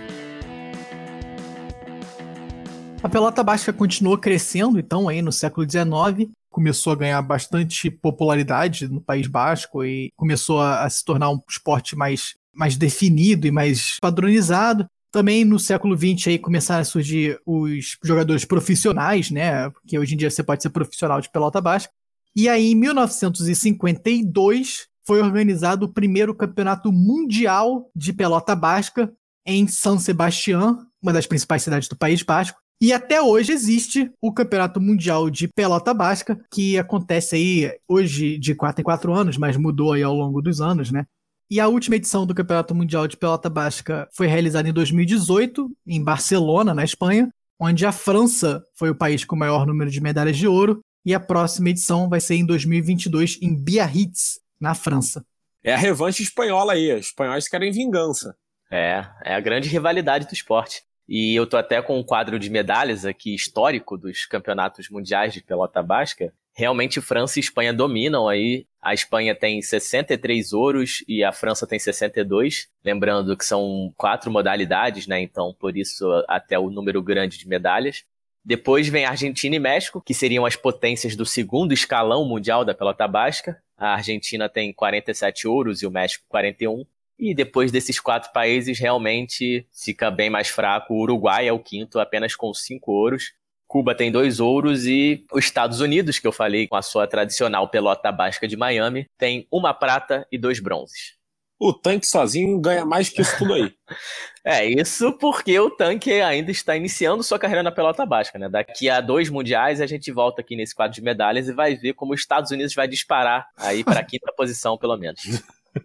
A pelota basca continuou crescendo, então, aí no século XIX, começou a ganhar bastante popularidade no País Basco e começou a, a se tornar um esporte mais mais definido e mais padronizado. Também no século XX aí começaram a surgir os jogadores profissionais, né? Porque hoje em dia você pode ser profissional de pelota basca. E aí, em 1952, foi organizado o primeiro campeonato mundial de pelota basca em San Sebastián, uma das principais cidades do País Basco. E até hoje existe o Campeonato Mundial de Pelota Basca, que acontece aí hoje de 4 em 4 anos, mas mudou aí ao longo dos anos, né? E a última edição do Campeonato Mundial de Pelota Basca foi realizada em 2018, em Barcelona, na Espanha, onde a França foi o país com o maior número de medalhas de ouro, e a próxima edição vai ser em 2022 em Biarritz, na França. É a revanche espanhola aí, os espanhóis querem vingança. É, é a grande rivalidade do esporte. E eu tô até com um quadro de medalhas aqui histórico dos campeonatos mundiais de pelota basca. Realmente França e Espanha dominam aí. A Espanha tem 63 ouros e a França tem 62. Lembrando que são quatro modalidades, né? Então, por isso, até o número grande de medalhas. Depois vem Argentina e México, que seriam as potências do segundo escalão mundial da pelota basca. A Argentina tem 47 ouros e o México 41. E depois desses quatro países, realmente fica bem mais fraco. O Uruguai é o quinto, apenas com cinco ouros. Cuba tem dois ouros e os Estados Unidos, que eu falei com a sua tradicional pelota basca de Miami, tem uma prata e dois bronzes. O tanque sozinho ganha mais que isso tudo aí. é, isso porque o tanque ainda está iniciando sua carreira na pelota basca, né? Daqui a dois mundiais a gente volta aqui nesse quadro de medalhas e vai ver como os Estados Unidos vai disparar aí para a quinta posição, pelo menos.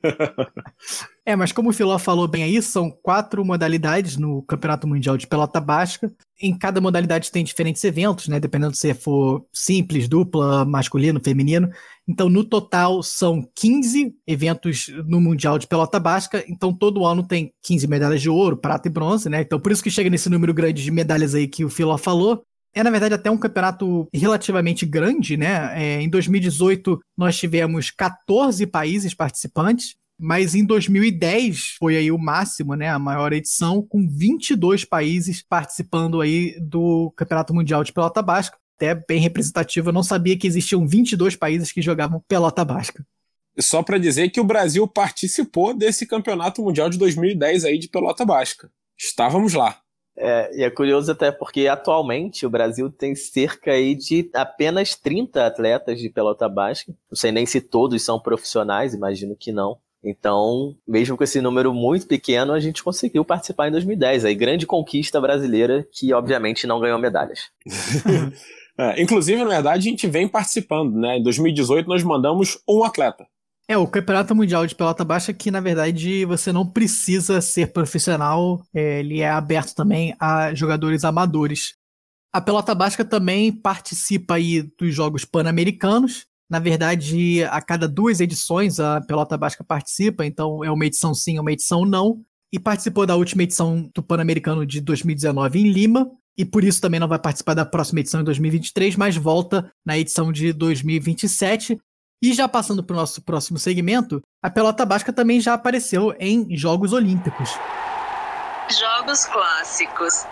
É, mas como o Filó falou bem aí, são quatro modalidades no Campeonato Mundial de Pelota Basca. Em cada modalidade tem diferentes eventos, né? Dependendo se for simples, dupla, masculino, feminino. Então, no total, são 15 eventos no Mundial de Pelota Basca. Então, todo ano tem 15 medalhas de ouro, prata e bronze, né? Então, por isso que chega nesse número grande de medalhas aí que o Filó falou. É, na verdade, até um campeonato relativamente grande, né? É, em 2018, nós tivemos 14 países participantes, mas em 2010 foi aí o máximo, né? A maior edição, com 22 países participando aí do Campeonato Mundial de Pelota Basca. Até bem representativo, eu não sabia que existiam 22 países que jogavam pelota basca. Só para dizer que o Brasil participou desse Campeonato Mundial de 2010 aí de pelota basca. Estávamos lá. É, e é curioso até porque atualmente o Brasil tem cerca aí de apenas 30 atletas de pelota basca. Não sei nem se todos são profissionais, imagino que não. Então, mesmo com esse número muito pequeno, a gente conseguiu participar em 2010. Aí, grande conquista brasileira que, obviamente, não ganhou medalhas. é, inclusive, na verdade, a gente vem participando, né? Em 2018, nós mandamos um atleta. É, o Campeonato Mundial de Pelota Baixa que, na verdade, você não precisa ser profissional, é, ele é aberto também a jogadores amadores. A Pelota Basca também participa aí dos Jogos Pan-Americanos. Na verdade, a cada duas edições a Pelota Basca participa, então é uma edição sim, uma edição não. E participou da última edição do Pan-Americano de 2019 em Lima, e por isso também não vai participar da próxima edição em 2023, mas volta na edição de 2027. E já passando para o nosso próximo segmento, a pelota basca também já apareceu em Jogos Olímpicos. Jogos Clássicos.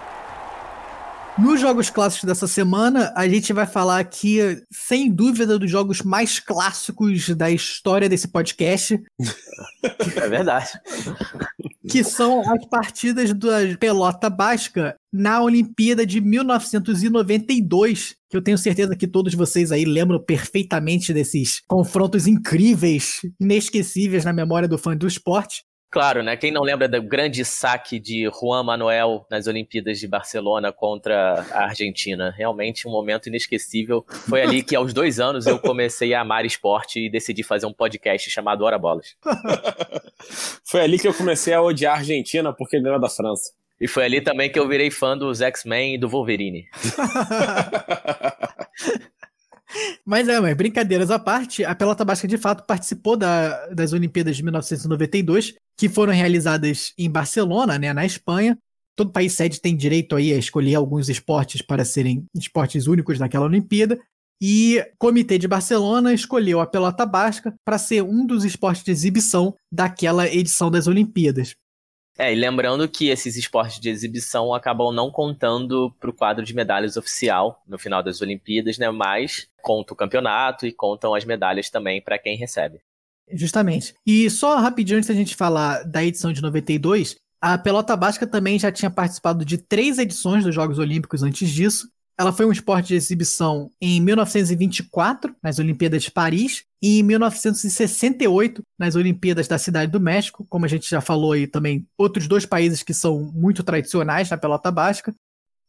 Nos Jogos Clássicos dessa semana, a gente vai falar aqui, sem dúvida, dos jogos mais clássicos da história desse podcast. É verdade. que são as partidas da pelota basca na Olimpíada de 1992, que eu tenho certeza que todos vocês aí lembram perfeitamente desses confrontos incríveis, inesquecíveis na memória do fã do esporte. Claro, né? Quem não lembra do grande saque de Juan Manuel nas Olimpíadas de Barcelona contra a Argentina? Realmente um momento inesquecível. Foi ali que, aos dois anos, eu comecei a amar esporte e decidi fazer um podcast chamado Hora Bolas. Foi ali que eu comecei a odiar a Argentina porque ganhou da França. E foi ali também que eu virei fã dos X-Men e do Wolverine. Mas é, brincadeiras à parte, a pelota basca de fato participou da, das Olimpíadas de 1992, que foram realizadas em Barcelona, né, na Espanha. Todo país sede tem direito aí a escolher alguns esportes para serem esportes únicos naquela Olimpíada. E o Comitê de Barcelona escolheu a pelota basca para ser um dos esportes de exibição daquela edição das Olimpíadas. É, e lembrando que esses esportes de exibição acabam não contando para o quadro de medalhas oficial no final das Olimpíadas, né? Mas conta o campeonato e contam as medalhas também para quem recebe. Justamente. E só rapidinho antes da gente falar da edição de 92, a pelota basca também já tinha participado de três edições dos Jogos Olímpicos antes disso, ela foi um esporte de exibição em 1924, nas Olimpíadas de Paris, e em 1968, nas Olimpíadas da Cidade do México, como a gente já falou aí também, outros dois países que são muito tradicionais na pelota basca.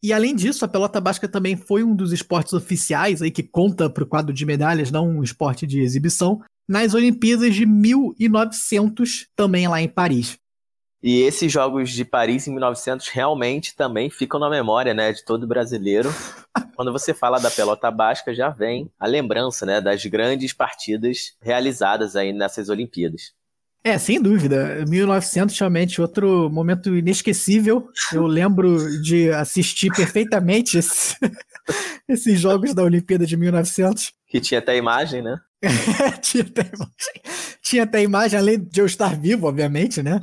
E além disso, a pelota basca também foi um dos esportes oficiais aí que conta para o quadro de medalhas, não um esporte de exibição, nas Olimpíadas de 1900, também lá em Paris. E esses jogos de Paris em 1900 realmente também ficam na memória, né, de todo brasileiro. Quando você fala da pelota basca, já vem a lembrança, né, das grandes partidas realizadas aí nessas Olimpíadas. É, sem dúvida. 1900 realmente outro momento inesquecível. Eu lembro de assistir perfeitamente esse, esses jogos da Olimpíada de 1900. Que tinha até imagem, né? tinha, até imagem. tinha até imagem, além de eu estar vivo, obviamente, né?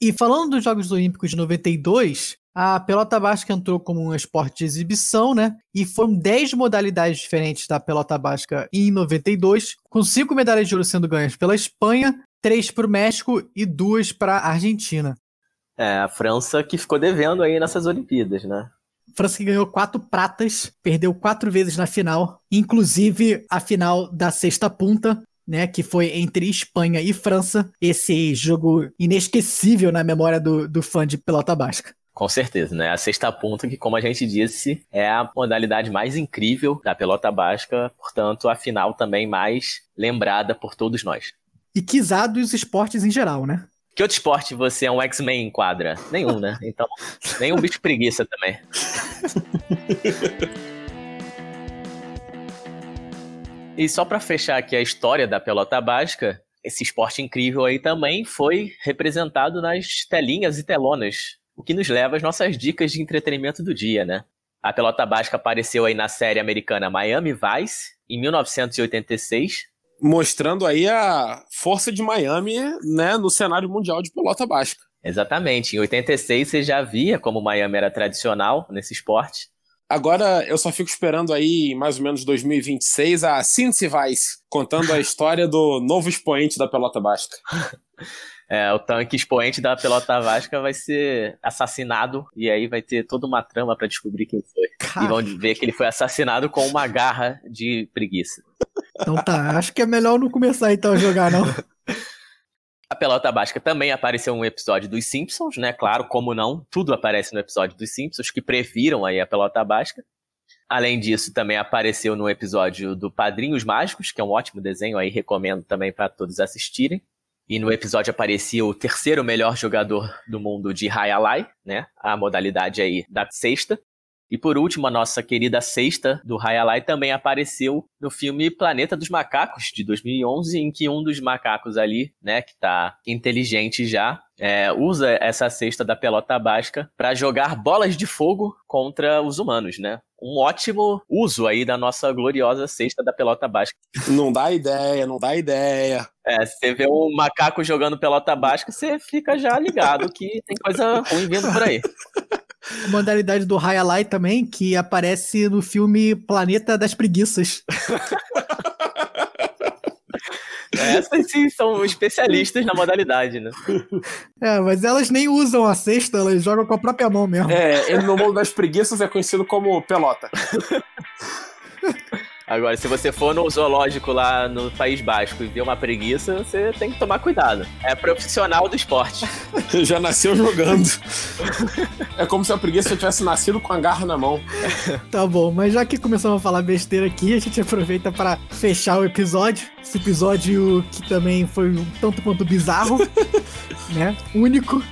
E falando dos Jogos Olímpicos de 92, a pelota basca entrou como um esporte de exibição, né? E foram 10 modalidades diferentes da pelota basca em 92, com 5 medalhas de ouro sendo ganhas pela Espanha, 3 para o México e 2 para a Argentina. É, a França que ficou devendo aí nessas Olimpíadas, né? França que ganhou quatro pratas, perdeu quatro vezes na final, inclusive a final da sexta punta, né, que foi entre Espanha e França, esse jogo inesquecível na memória do, do fã de pelota basca. Com certeza, né? A sexta ponta, que, como a gente disse, é a modalidade mais incrível da pelota basca, portanto, a final também mais lembrada por todos nós. E quizá dos esportes em geral, né? Que outro esporte você é um X-Men em quadra? Nenhum, né? Então, nenhum bicho preguiça também. e só para fechar aqui a história da pelota básica, esse esporte incrível aí também foi representado nas telinhas e telonas o que nos leva às nossas dicas de entretenimento do dia, né? A pelota básica apareceu aí na série americana Miami Vice, em 1986. Mostrando aí a força de Miami, né, no cenário mundial de pelota básica. Exatamente. Em 86 você já via como Miami era tradicional nesse esporte. Agora eu só fico esperando aí, em mais ou menos 2026, a Cincy Vice, contando a história do novo expoente da pelota básica. é, o tanque expoente da pelota vasca vai ser assassinado e aí vai ter toda uma trama para descobrir quem foi. Cara. E vão ver que ele foi assassinado com uma garra de preguiça. Então tá, acho que é melhor não começar então a jogar não. A pelota basca também apareceu um episódio dos Simpsons, né? Claro, como não, tudo aparece no episódio dos Simpsons, que previram aí a pelota basca. Além disso, também apareceu no episódio do Padrinhos Mágicos, que é um ótimo desenho aí, recomendo também para todos assistirem. E no episódio aparecia o terceiro melhor jogador do mundo de Hayalai, né? A modalidade aí da sexta. E por último, a nossa querida sexta do Hayalai também apareceu no filme Planeta dos Macacos, de 2011, em que um dos macacos ali, né, que tá inteligente já, é, usa essa cesta da pelota basca para jogar bolas de fogo contra os humanos, né? Um ótimo uso aí da nossa gloriosa cesta da pelota basca. Não dá ideia, não dá ideia. É, você vê um macaco jogando pelota basca, você fica já ligado que tem coisa ruim vindo por aí. A modalidade do Highlight também, que aparece no filme Planeta das Preguiças. Essas sim são especialistas na modalidade, né? É, mas elas nem usam a cesta, elas jogam com a própria mão mesmo. É, ele no mundo das preguiças é conhecido como pelota. Agora, se você for no zoológico lá no País Basco e ver uma preguiça, você tem que tomar cuidado. É profissional do esporte. Já nasceu jogando. é como se a preguiça tivesse nascido com a garra na mão. Tá bom, mas já que começamos a falar besteira aqui, a gente aproveita para fechar o episódio. Esse episódio que também foi um tanto quanto bizarro, né? Único.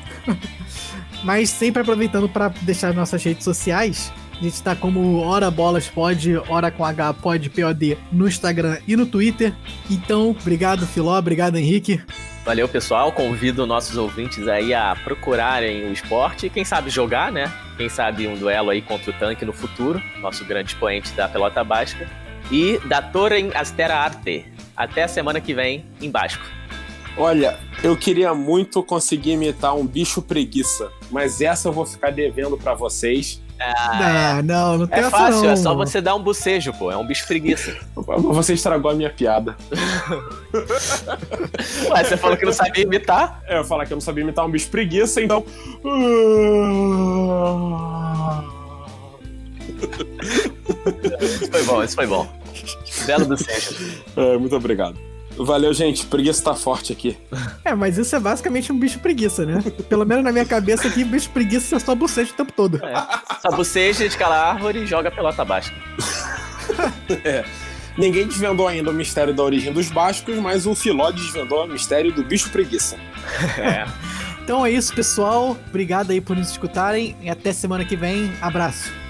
Mas sempre aproveitando para deixar nossas redes sociais. A gente tá como Hora Bolas Pod, Hora com H Pod POD no Instagram e no Twitter. Então, obrigado, Filó, obrigado, Henrique. Valeu, pessoal. Convido nossos ouvintes aí a procurarem o esporte e quem sabe jogar, né? Quem sabe um duelo aí contra o tanque no futuro, nosso grande expoente da pelota básica. E da Torre Astera Arte. Até a semana que vem em Basco. Olha, eu queria muito conseguir imitar um bicho preguiça, mas essa eu vou ficar devendo para vocês. Ah, não, não tem É fácil, não. é só você dar um bocejo, pô. É um bicho preguiça. Você estragou a minha piada. Ué, você falou que não sabia imitar? É, eu falei que eu não sabia imitar um bicho preguiça, então. isso foi bom, isso foi bom. Belo bocejo. É, muito obrigado. Valeu, gente. Preguiça tá forte aqui. É, mas isso é basicamente um bicho preguiça, né? Pelo menos na minha cabeça aqui, bicho preguiça é só boceja o tempo todo. É. Só boceja, escala a árvore e joga a pelota baixa. é. Ninguém desvendou ainda o mistério da origem dos bascos, mas o Filó desvendou o mistério do bicho preguiça. É. Então é isso, pessoal. Obrigado aí por nos escutarem e até semana que vem. Abraço.